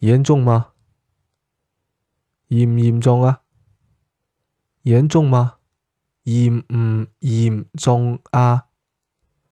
严重吗？严唔严重啊？严重吗？严唔严重啊？